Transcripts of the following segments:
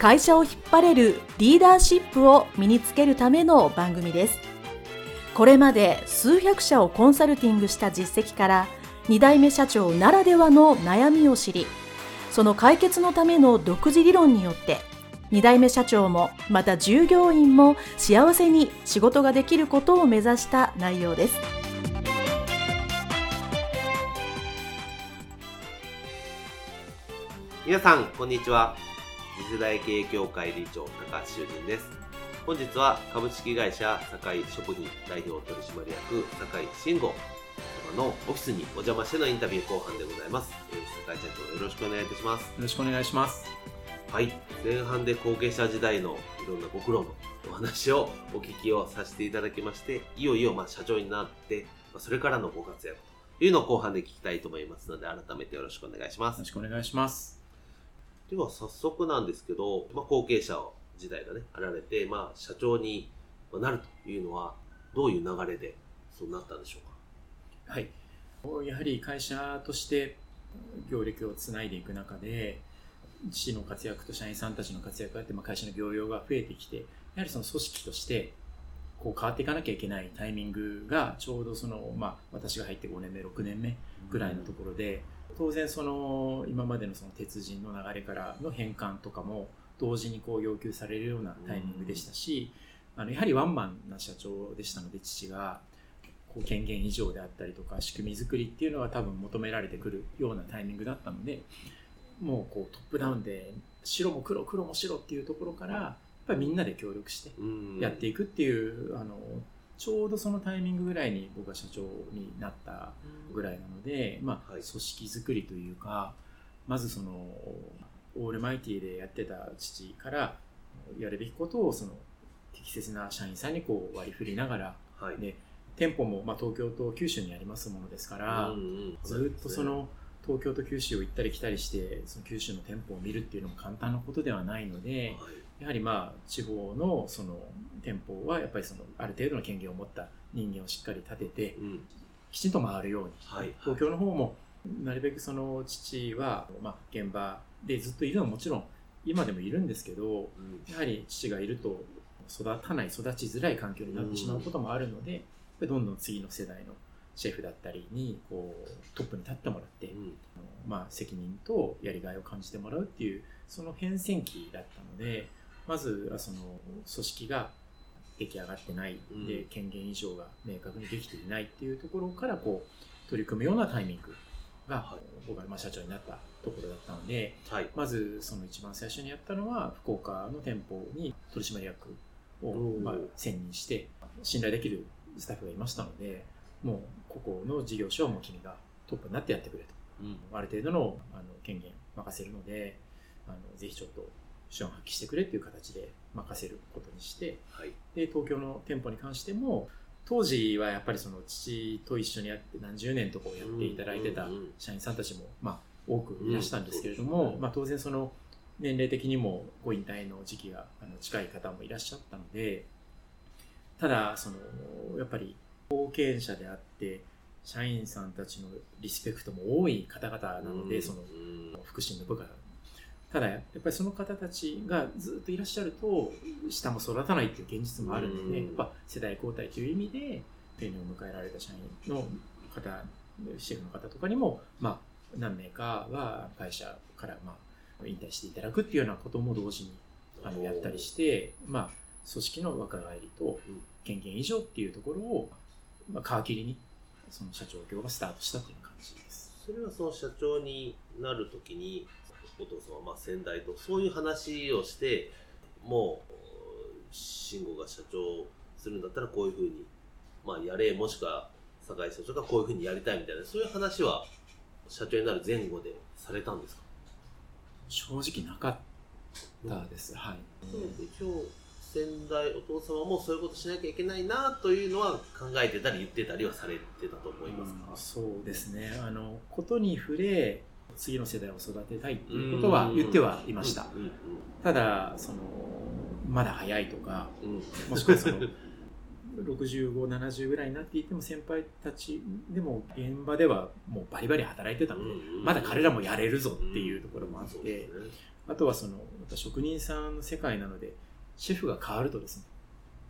会社を引っ張れるリーダーシップを身につけるための番組です。これまで数百社をコンサルティングした実績から2代目社長ならではの悩みを知りその解決のための独自理論によって2代目社長もまた従業員も幸せに仕事ができることを目指した内容です。皆さんこんにちは。次世代経営協会理事長高橋修人です。本日は株式会社堺食品代表取締役堺慎吾様のオフィスにお邪魔してのインタビュー後半でございます、えー、堺社長よろしくお願いいたします。よろしくお願いします。はい。前半で後継者時代のいろんなご苦労のお話をお聞きをさせていただきましていよいよまあ社長になってそれからのご活躍というのを後半で聞きたいと思いますので改めてよろしくお願いします。よろしくお願いしますでは早速なんですけど、まあ、後継者時代がね、あられて、まあ、社長になるというのは、どういう流れでそうなったんでしょうか？はい。やはり会社として業歴をつないでいく中で、父の活躍と社員さんたちの活躍があって、まあ、会社の業用が増えてきて、やはりその組織としてこう変わっていかなきゃいけないタイミングがちょうどその、まあ、私が入って5年目6年目ぐらいのところで、当然その今までのその鉄人の流れからの変換とかも同時にこう要求されるようなタイミングでしたし、あのやはりワンマンな社長でしたので父がこう権限以上であったりとか仕組み作りっていうのは多分求められてくるようなタイミングだったのでもうこうトップダウンで白も黒黒も白っていうところからやっぱりみんなで協力してやっていくっていうあのちょうどそのタイミングぐらいに僕が社長になったぐらいなので、まあ、組織づくりというか、まずその、オールマイティでやってた父からやるべきことをその適切な社員さんにこう割り振りながら、はい、で店舗もまあ東京と九州にありますものですから、うんうん、ずっとその東京と九州を行ったり来たりしてその九州の店舗を見るっていうのも簡単なことではないので、はい、やはりまあ地方のその店舗はやっぱりそのある程度の権限を持った人間をしっかり立てて、うん、きちんと回るように、はい、東京の方もなるべくその父は、まあ、現場でずっといるのはもちろん今でもいるんですけど、うん、やはり父がいると育たない育ちづらい環境になってしまうこともあるので、うん、どんどん次の世代のシェフだったりにこうトップに立ってもらって、うん、まあ、責任とやりがいを感じてもらうっていうその変遷期だったのでまずはその組織が出来上がってない。で、権限以上が明確にできていないっていうところからこう取り組むようなタイミングが、僕がまあ社長になったところだったので、はい、まずその一番最初にやったのは福岡の店舗に取締役をまあ選任して信頼できるスタッフがいましたのでもうここの事業所はもう君がトップになってやってくれと、うん、ある程度のあの権限任せるのであのぜひちょっと手腕を発揮してくれっていう形で任せることにして、はい、で東京の店舗に関しても当時はやっぱりその父と一緒にやって何十年とこうやっていただいてた社員さんたちもまあ多くいらしたんですけれども、まあ、当然その年齢的にもご引退の時期が近い方もいらっしゃったのでただそのやっぱり後継者であって社員さんたちのリスペクトも多い方々なので、その福祉の部下ただやっぱりその方たちがずっといらっしゃると下も育たないっていう現実もあるので、やっぱ世代交代という意味で定年を迎えられた社員の方シェフの方とかにも、まあ、何名かは会社からまあ引退していただくっていうようなことも同時にあのやったりして、まあ、組織の若返りと権限以上っていうところを、まあ、皮切りにその社長業がスタートしたという感じです。それはその社長になるときにお父様、まあ、先代とそういう話をしてもう慎吾が社長するんだったらこういうふうに、まあ、やれもしくは酒井社長がこういうふうにやりたいみたいなそういう話は社長になる前後でされたんですか？正直なかったです、はい、一応先代お父様もそういうことしなきゃいけないなというのは考えてたり言ってたりはされてたと思いますか、うん、そうですね。あのことに触れ次の世代を育てたいっていうことは言ってはいました、ただそのまだ早いとか、もしくはその 6570ぐらいになっていても先輩たちでも現場ではもうバリバリ働いてたので、まだ彼らもやれるぞっていうところもあって、あとはその職人さんの世界なのでシェフが変わるとですね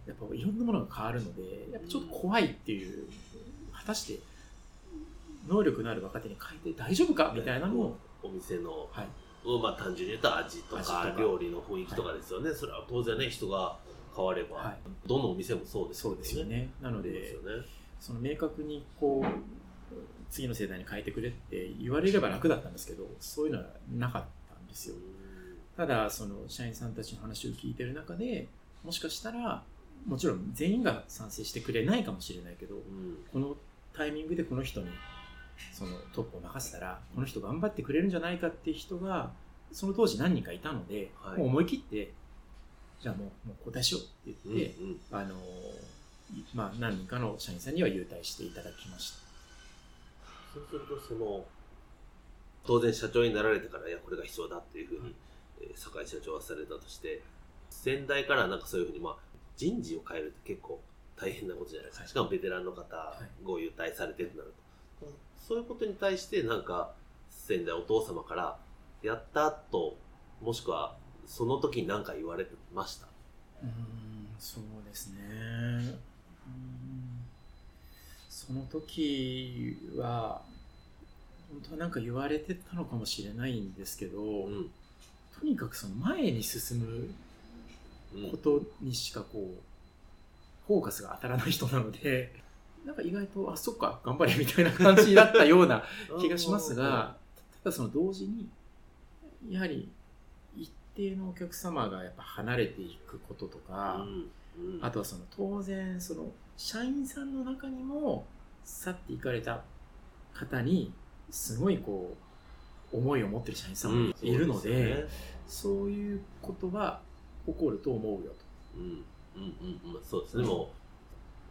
やっぱいろんなものが変わるのでやっぱちょっと怖いっていう果たして能力のある若手に変えて大丈夫か？みたいなのを。お店の、はい。まあ、単純に言うと味とか料理の雰囲気とかですよね、はい、それは当然ね人が変われば、はい、どのお店もそうですよね。そうですよね。なので、ね、その明確にこう次の世代に変えてくれって言われれば楽だったんですけどそういうのはなかったんですよ。ただその社員さんたちの話を聞いてる中でもしかしたらもちろん全員が賛成してくれないかもしれないけど、うん、このタイミングでこの人にそのトップを任せたらこの人頑張ってくれるんじゃないかっていう人がその当時何人かいたので、はい、もう思い切ってじゃあもうもう交代しようって言って、うんうん、あのまあ、何人かの社員さんには優待していただきました。そうするとその当然社長になられてからいやこれが必要だっていうふうに、え酒井社長はされたとして先代からなんかそういうふうに、まあ、人事を変えるって結構大変なことじゃないですか、はい、しかもベテランの方、ご優待されてるとなると、そういうことに対してなんか先代お父様からやったともしくはその時に何か言われてました？うんそうですね。その時は本当は何か言われてたのかもしれないんですけど、うん、とにかくその前に進むことにしかこう、フォーカスが当たらない人なので、なんか意外と、あ、そっか、頑張れみたいな感じだったような 気がしますが、ただその同時に、やはり一定のお客様がやっぱ離れていくこととか、うんうん、あとはその当然その社員さんの中にも去っていかれた方にすごいこう思いを持ってる社員さんもいるのでうんそうでね、そういうことは起こると思うよと。うんうんうん、そうですね、もう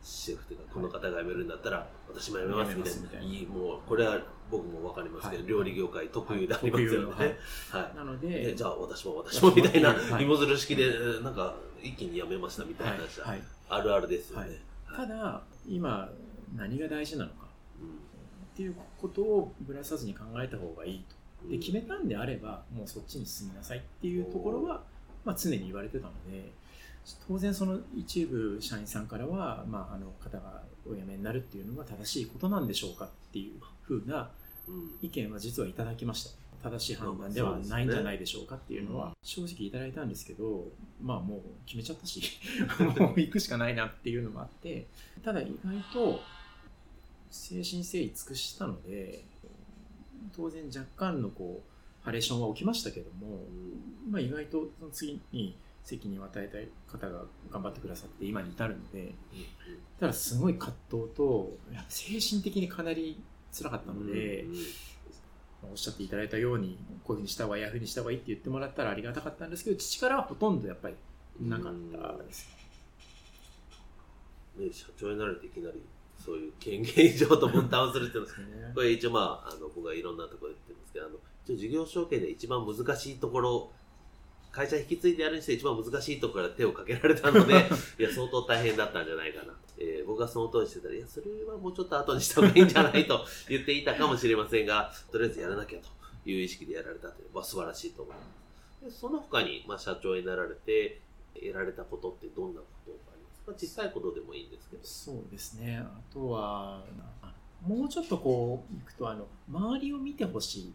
シェフというかこの方が辞めるんだったら私も辞めますみたいな。いいもうこれは僕も分かりますけど、はい、料理業界特有でありますよね、はい、はい、なのでじゃあ私も私もみたいな芋づる式でなんか一気に辞めましたみたいな話は、あるあるですよね、ただ今何が大事なのか、うん、っていうことをぶらさずに考えた方がいいと。で決めたんであればもうそっちに進みなさいっていうところは、まあ、常に言われてたので当然その一部社員さんからは、まあ、あの方がお辞めになるっていうのが正しいことなんでしょうかっていうふうな意見は実はいただきました。正しい判断ではないんじゃないでしょうかっていうのは正直いただいたんですけどまあもう決めちゃったし もう行くしかないなっていうのもあってただ意外と精神誠意尽くしたので当然若干のこうハレーションは起きましたけども、まあ、意外とその次に責任を与えたい方が頑張ってくださって今に至るので、ただすごい葛藤と精神的にかなり辛かったので、おっしゃっていただいたようにこういうふうにした方がいいああいうふうにした方がいいって言ってもらったらありがたかったんですけど父からはほとんどやっぱりなかったです、ね、社長になるといきなりそういう権限以上と分担をするっていうのは、ね、これ一応まああの僕はいろんなところで言ってるんですけどあの一応事業承継で一番難しいところ会社引き継いでやるにして一番難しいところから手をかけられたので、いや、相当大変だったんじゃないかな。えー、僕がその当時してたら、いや、それはもうちょっと後にした方がいいんじゃないと言っていたかもしれませんが、とりあえずやらなきゃという意識でやられたというのは素晴らしいと思います。でその他に、まあ、社長になられて、得られたことってどんなことがありますか？小さいことでもいいんですけど。そうですね。あとは、もうちょっとこう、いくと、あの、周りを見てほしい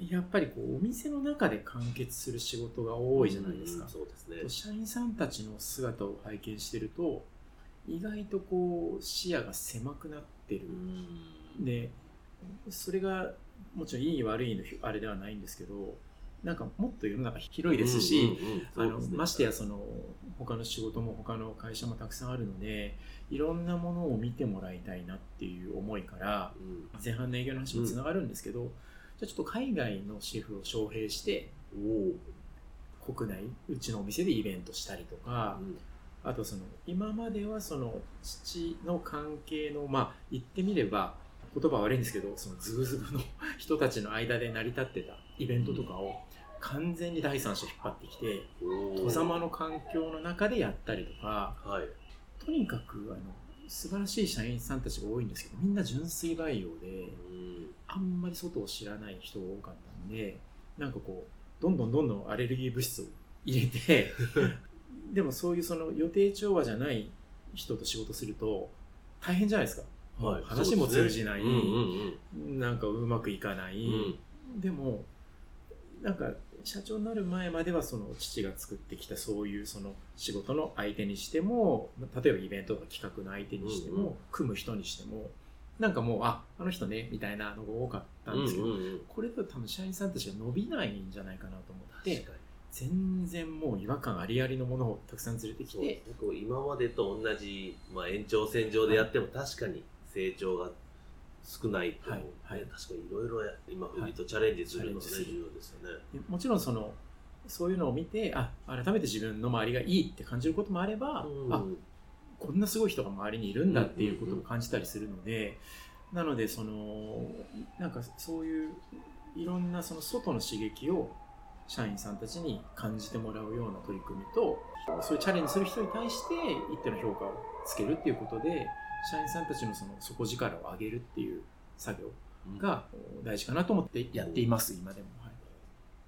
やっぱりこうお店の中で完結する仕事が多いじゃないですか。そうですね。社員さんたちの姿を拝見してると、意外とこう視野が狭くなってる。で、それがもちろんいい悪いのあれではないんですけど、なんかもっと世の中広いですし、あのましてやその他の仕事も他の会社もたくさんあるので、いろんなものを見てもらいたいなっていう思いから、前半の営業の話につながるんですけど、じゃあちょっと海外のシェフを招聘して国内うちのお店でイベントしたりとか、あとその今まではその父の関係のまあ言ってみれば言葉悪いんですけどそのズブズブの人たちの間で成り立ってたイベントとかを完全に第三者引っ張ってきて戸様の環境の中でやったりとか、はい、とにかくあの素晴らしい社員さんたちが多いんですけどみんな純粋培養であんまり外を知らない人が多かったんでなんかこうどんどんどんどんアレルギー物質を入れて でもそういうその予定調和じゃない人と仕事すると大変じゃないですか、はい、話も通じない、ね。うんうん、なんかうまくいかない、うん、でもなんか社長になる前まではその父が作ってきたそういうその仕事の相手にしても例えばイベントとか企画の相手にしても、うんうん、組む人にしてもなんかもうああの人ねみたいなのが多かったんですけど、うんうんうん、これだと多分社員さんたちが伸びないんじゃないかなと思って全然もう違和感ありありのものをたくさん連れてきて今までと同じ、まあ、延長線上でやっても確かに成長が少ないと、はいはい、確かにいろいろ今フリーとチャレンジするのが、ね、重要ですよね。もちろんそのそういうのを見てあ改めて自分の周りがいいって感じることもあれば、うん、あこんなすごい人が周りにいるんだっていうことを感じたりするので、なのでそのなんかそういういろんなその外の刺激を社員さんたちに感じてもらうような取り組みとそういうチャレンジする人に対して一定の評価をつけるっていうことで社員さんたちのその底力を上げるっていう作業が大事かなと思ってやっています、今でも、はい、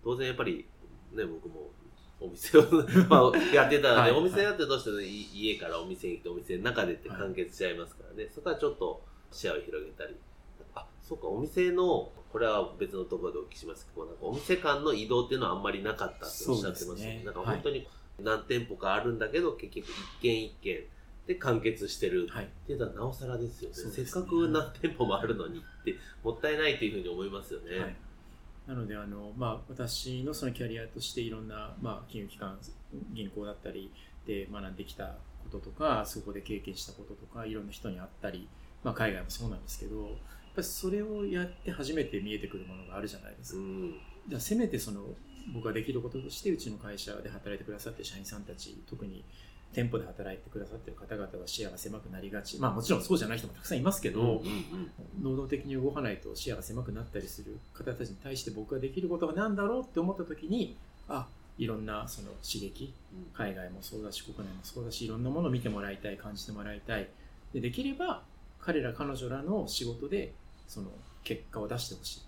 当然やっぱりね僕もお店を まあ、やってたので、はい、お店やってどうしても家からお店に来てお店の中でって完結しちゃいますからね、はい、そこはちょっと視野を広げたり。あそうかお店のこれは別のところでお聞きしますけどなんかお店間の移動っていうのはあんまりなかったっておっしゃってましたね。なんか本当に何店舗かあるんだけど、結局一軒一軒で完結してる。っていうのはなおさらですよね。はい、せっかく何店舗もあるのにってもったいないというふうに思いますよね。はいなのであの、まあ、私のそのキャリアとしていろんな、まあ、金融機関銀行だったりで学んできたこととかそこで経験したこととかいろんな人に会ったり、まあ、海外もそうなんですけどやっぱりそれをやって初めて見えてくるものがあるじゃないですか。うん、じゃあせめてその僕ができることとしてうちの会社で働いてくださって社員さんたち特に店舗で働いてくださってる方々は視野が狭くなりがち。まあもちろんそうじゃない人もたくさんいますけど、能動的に動かないと視野が狭くなったりする方たちに対して僕ができることは何だろうって思った時に、あ、いろんなその刺激、海外もそうだし、国内もそうだし、いろんなものを見てもらいたい、感じてもらいたい。でできれば、彼ら彼女らの仕事で、その結果を出してほしい。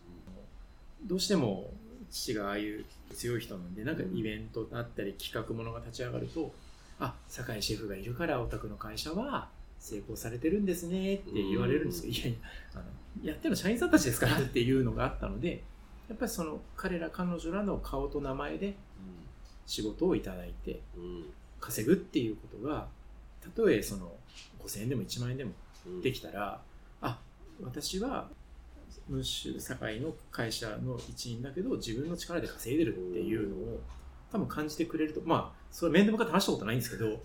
どうしても父がああいう強い人なんで、なんかイベントだったり企画ものが立ち上がると、あ酒井シェフがいるからお宅の会社は成功されてるんですねって言われるんですけど、いやいやあのやってるの社員さんたちですからっていうのがあったのでやっぱりその彼ら彼女らの顔と名前で仕事をいただいて稼ぐっていうことがたとえその5000円でも1万円でもできたら、あ私はムッシュ堺の会社の一員だけど自分の力で稼いでるっていうのを多分感じてくれるとまあそれ面で向かって話したことないんですけど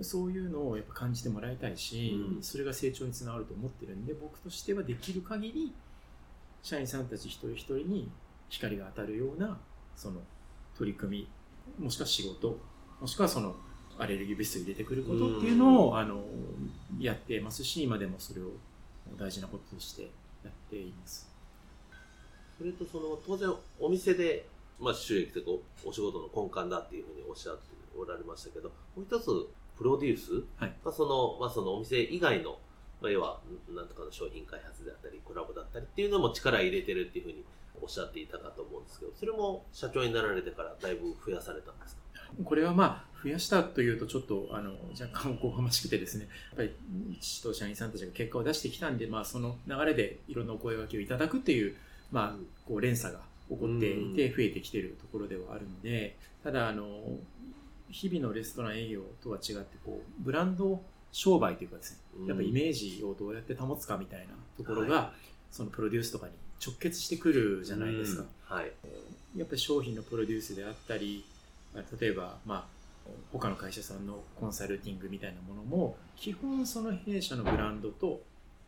そういうのをやっぱ感じてもらいたいし、うん、それが成長につながると思ってるんで僕としてはできる限り社員さんたち一人一人に光が当たるようなその取り組みもしくは仕事もしくはそのアレルギー物質を入れてくることっていうのを、うん、あのやってますし今でもそれを大事なこととしてやっています。それとその当然お店でまあ、収益というかお仕事の根幹だっていうふうにおっしゃっておられましたけどもう一つプロデュース、はい、まあ、そのまあ、そのお店以外の、まあ、要はなんとかの商品開発であったりコラボだったりっていうのも力入れてるっていうふうにおっしゃっていたかと思うんですけどそれも社長になられてからだいぶ増やされたんですか？これはまあ増やしたというとちょっとあの若干おこがましくてですねやっぱり父と社員さんたちが結果を出してきたんで、まあ、その流れでいろんなお声がけをいただくっていう、まあ、こう連鎖が起こっていて増えてきているところではあるので、ただあの日々のレストラン営業とは違ってこうブランド商売というかですねやっぱイメージをどうやって保つかみたいなところが、はい、そのプロデュースとかに直結してくるじゃないですか、はい、やっぱり商品のプロデュースであったり例えばまあ他の会社さんのコンサルティングみたいなものも基本その弊社のブランドと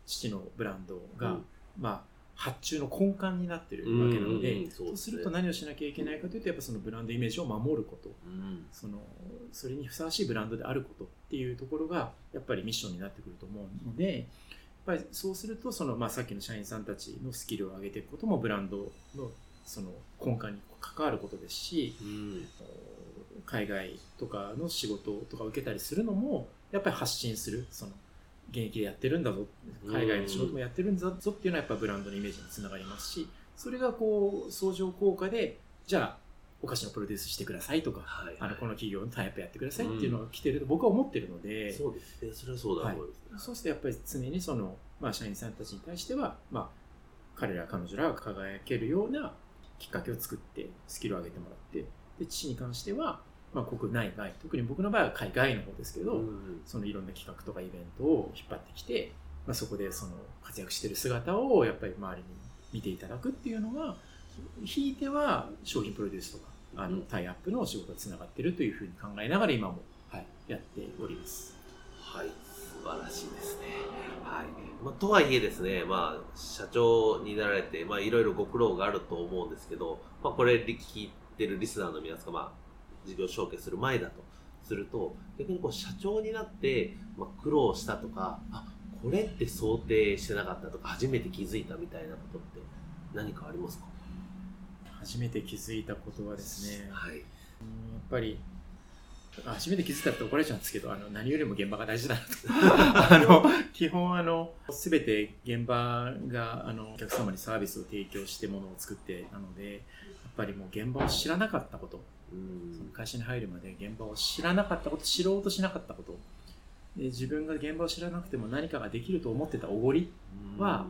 父のブランドが、うん、まあ発注の根幹になってるわけなので、うんうんそうそうすると何をしなきゃいけないかというとやっぱそのブランドイメージを守ること。うん。そのそれにふさわしいブランドであることっていうところがやっぱりミッションになってくると思うのでやっぱりそうするとその、まあ、さっきの社員さんたちのスキルを上げていくこともブランドのその根幹に関わることですしうん。海外とかの仕事とか受けたりするのもやっぱり発信するその現役でやってるんだぞ。海外の仕事もやってるんだぞっていうのはやっぱブランドのイメージにつながりますしそれがこう相乗効果でじゃあお菓子のプロデュースしてくださいとかはいあのこの企業のタイプやってくださいっていうのが来てる。と僕は思ってるので、そうです。ねそれはそうだ。と思います、そうするとやっぱり常にその、まあ、社員さんたちに対しては、まあ、彼ら彼女らが輝けるようなきっかけを作ってスキルを上げてもらってで父に関しては、まあ、国内外特に僕の場合は海外の方ですけど、うんそのいろんな企画とかイベントを引っ張ってきて、まあ、そこでその活躍してる姿をやっぱり周りに見ていただくっていうのはひいては商品プロデュースとかあのうんタイアップのお仕事がつながってるというふうに考えながら今も、はい、やっております。はい、素晴らしいですね。はい。まあ、とはいえですね、まあ、社長になられて、まあ、いろいろご苦労があると思うんですけど、まあ、これ聞いてるリスナーの皆さんが、まあ、事業承継する前だとすると、逆にこう、社長になって、まあ、苦労したとか、あ、これって想定してなかったとか、初めて気づいたみたいなことって何かありますか？初めて気づいたことはですね、はい。うんやっぱりあ初めて気づいたって怒られちゃうんですけどあの何よりも現場が大事だなと。あの基本あの全て現場があのお客様にサービスを提供してものを作ってなのでやっぱりもう現場を知らなかったこと。うんその会社に入るまで現場を知らなかったこと知ろうとしなかったこと。で自分が現場を知らなくても何かができると思ってたおごりは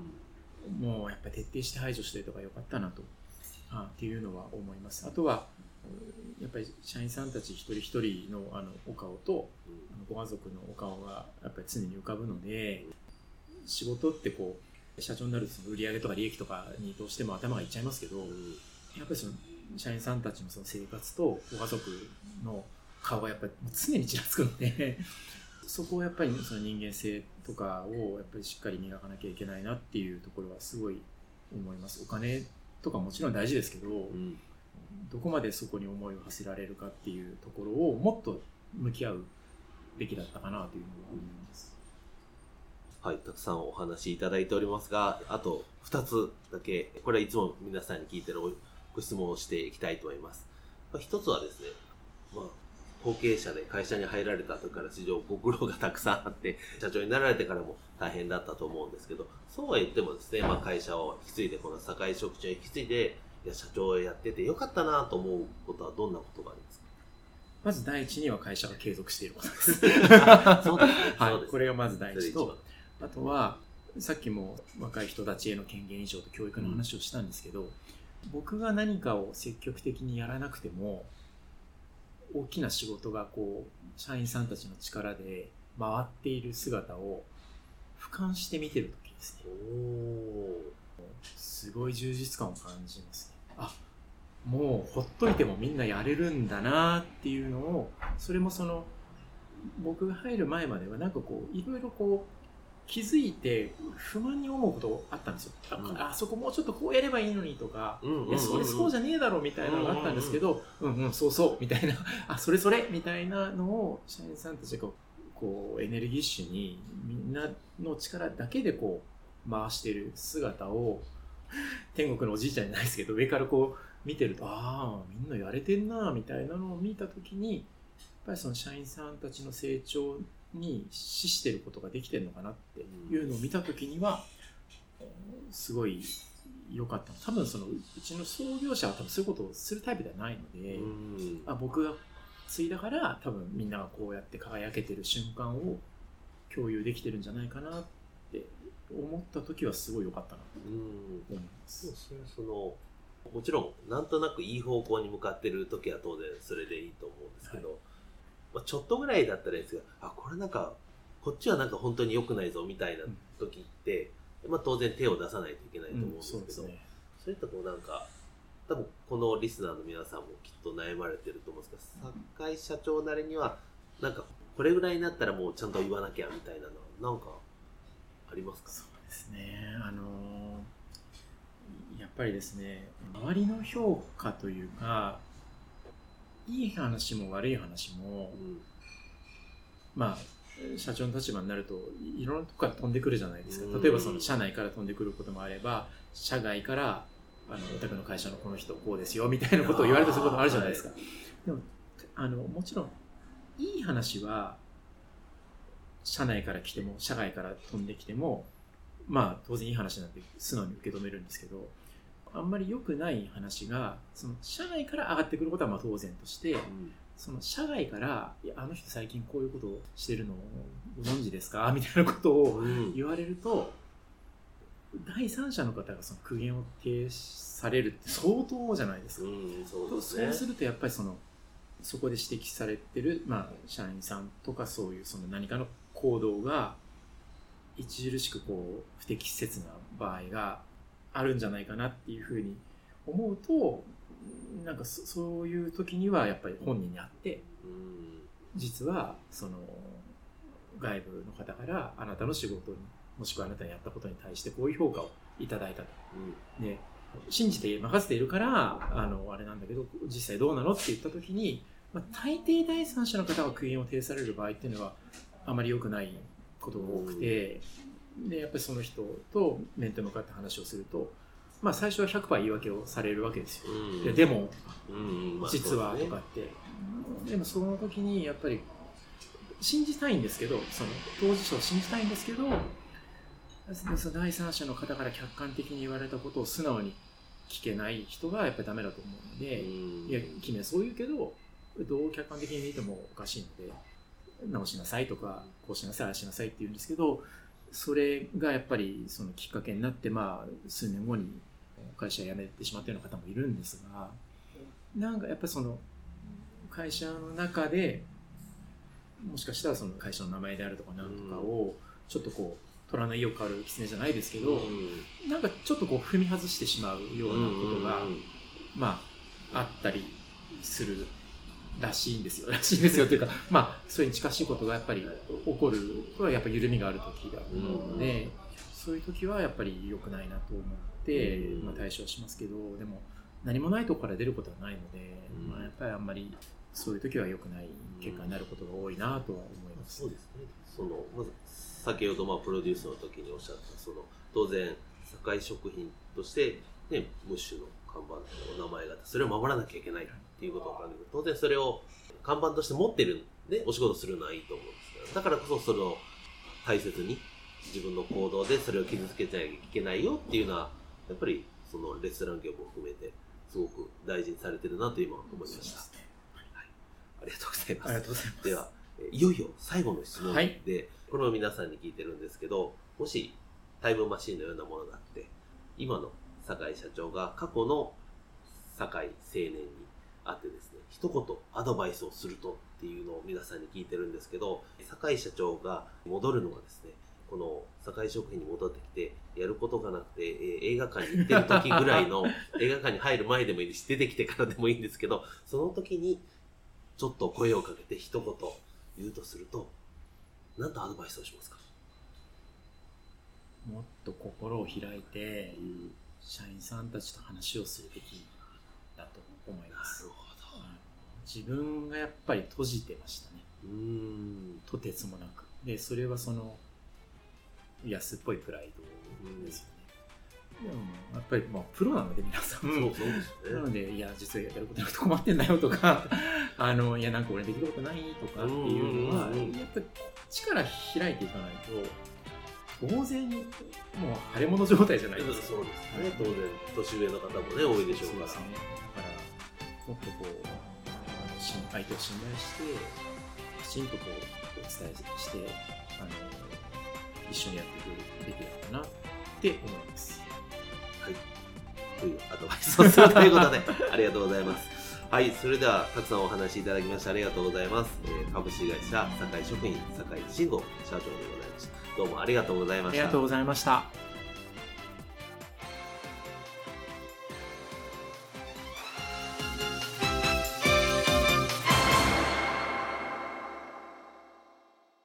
もうやっぱり徹底して排除しておいた方が良かったなと。あっていうのは思います。あとはやっぱり社員さんたち一人一人のあのお顔とご家族のお顔がやっぱり常に浮かぶので仕事ってこう社長になると売上とか利益とかにどうしても頭がいっちゃいますけどうん。やっぱりその社員さんたちのその生活とご家族の顔がやっぱり常にちらつくので そこをやっぱりその人間性とかをやっぱりしっかり磨かなきゃいけないなっていうところはすごい思いますお金とかもちろん大事ですけど、うんどこまでそこに思いを馳せられるかっていうところをもっと向き合うべきだったかなというのは思います。はい、たくさんお話しいただいておりますが、あと2つだけ、これはいつも皆さんに聞いてるご質問をしていきたいと思います。まあ、1つはですね、まあ、後継者で会社に入られた時から市場ご苦労がたくさんあって、社長になられてからも大変だったと思うんですけど、そうは言ってもですね、まあ、会社を引き継いで、この堺食長を引き継いで、いや、社長をやっててよかったなと思うことはどんなことがありますか？まず第一には会社が継続していることです。そうですね。はい、これがまず第一と、あとはさっきも若い人たちへの権限以上と教育の話をしたんですけど、僕が何かを積極的にやらなくても大きな仕事がこう社員さんたちの力で回っている姿を俯瞰して見てる時ですね。おすごい充実感を感じますね。あもうほっといてもみんなやれるんだなっていうのをそれもその僕が入る前まではなんかこういろいろこう気づいて不満に思うことあったんですよ、あうん。あそこもうちょっとこうやればいいのにとか、いやそれそうじゃねえだろみたいなのがあったんですけど、うん。うん、そうそうみたいな。あそれそれみたいなのを社員さんたちがこうこうエネルギッシュにみんなの力だけでこう回してる姿を天国のおじいちゃんじゃないですけど上からこう見てるとああみんなやれてんなみたいなのを見た時にやっぱりその社員さんたちの成長に資してることができてるのかなっていうのを見た時にはうんすごい良かった多分そのうちの創業者は多分そういうことをするタイプではないので、うん。あ僕が継いだから多分みんながこうやって輝けてる瞬間を共有できてるんじゃないかなって思った時はすごい良かったなとうん。思います。そうですね、そのもちろんなんとなくいい方向に向かってる時は当然それでいいと思うんですけど、まあ、ちょっとぐらいだったらいいですがあこれなんかこっちはなんか本当に良くないぞみたいな時って、まあ、当然手を出さないといけないと思うんですけど、そうそうですね。いったこうなんか多分このリスナーの皆さんもきっと悩まれてると思うんですが酒井社長なりにはなんかこれぐらいになったらもうちゃんと言わなきゃみたいなのはなんかありますか？そうですね。あのーぱりですね周りの評価というかいい話も悪い話もうん。まあ社長の立場になるといろんなとこから飛んでくるじゃないですうん。か例えばその社内から飛んでくることもあれば社外からあのお宅の会社のこの人こうですよみたいなことを言われたりすることもあるじゃないですか、でもあのもちろんいい話は社内から来ても社外から飛んできてもまあ当然いい話なんて素直に受け止めるんですけどあんまり良くない話がその社外から上がってくることはまあ当然としてうん。その社外からいやあの人最近こういうことをしてるのをご存知ですか？みたいなことをうん言われると第三者の方がその苦言を呈されるって相当じゃないですか。うんそうね。そうするとやっぱりそのそこで指摘されてる、まあ、社員さんとかそういうその何かの行動が著しくこう不適切な場合があるんじゃないかなっていうふうに思うとなんかそそういう時にはやっぱり本人に会ってうん。実はその外部の方からあなたの仕事にもしくはあなたにやったことに対してこういう評価をいただいたと。で信じて任せているからあのあれなんだけど実際どうなのって言った時に、まあ、大抵第三者の方が苦言を呈される場合っていうのはあまり良くないことが多くて、でやっぱりその人と面と向かって話をすると、まあ、最初は100%言い訳をされるわけですよ。うん。ででもうんまあ実はとかって、でもその時にやっぱり信じたいんですけどその当事者を信じたいんですけどその第三者の方から客観的に言われたことを素直に聞けない人がやっぱりダメだと思うので、うん。いや君はそう言うけどどう客観的に見てもおかしいので直しなさいとかこうしなさいああしなさいって言うんですけどそれがやっぱりそのきっかけになってまあ数年後に会社辞めてしまったような方もいるんですがなんかやっぱりその会社の中でもしかしたらその会社の名前であるとかなんとかをちょっとこう虎の意を変わる狐じゃないですけど、うん。なんかちょっとこう踏み外してしまうようなことが、うん。まあ、あったりするらしいんですよ。らしいんですよというか、まあ、それに近しいことがやっぱり起こるとはやっぱ緩みがある時だと思うので、そういう時はやっぱり良くないなと思って、うんまあ、対処はしますけど、でも何もないところから出ることはないので、うんまあ、やっぱりあんまりそういう時は良くない結果になることが多いなとは思います。そうですね。そのまず先ほどまあプロデュースの時におっしゃったその当然堺食品としてねムッシュの看板のお名前がそれを守らなきゃいけないっていうことがあるんだけど当然それを看板として持ってるんでお仕事するのはいいと思うんですけどだからこそそれを大切に自分の行動でそれを傷つけちゃいけないよっていうのはやっぱりそのレストラン業も含めてすごく大事にされてるなと今思いました。ありがとうございます。ありがとうございます。では、えいよいよ最後の質問で、はいこれを皆さんに聞いてるんですけど、もしタイムマシーンのようなものがあって、今の酒井社長が過去の酒井青年にあってですね、一言アドバイスをするとっていうのを皆さんに聞いてるんですけど、酒井社長が戻るのはですね、この堺食品に戻ってきて、やることがなくて、えー映画館に行ってる時ぐらいの、映画館に入る前でもいいし、出てきてからでもいいんですけど、その時にちょっと声をかけて一言言うとすると、何とアドバイスをしますか、もっと心を開いて、社員さんたちと話をするべき思いなまする。ほど。あの自分がやっぱり閉じてましたね。うーん。とてつもなく。で、それはその、安っぽいプライドですよね。でも、やっぱり、まあ、プロなので皆さん。そうそうですね。なので、いや、実はやることなくて困ってんだよとか、あの、いや、なんか俺できることないとかっていうのは、やっぱりこっちから開いていかないと、当然、もう腫れ物状態じゃないですか。そうですね。当然、年上の方もね、多いでしょうから。もっとこう、あの信相手を信頼して、きちんとこう、お伝えして、あの、一緒にやっていくべきだったなって思います。はい。というアドバイスをするということで、ありがとうございます。はい、それではたくさんお話しいただきましてありがとうございます。えー株式会社堺食品堺慎吾社長でございました。どうもありがとうございました。ありがとうございました。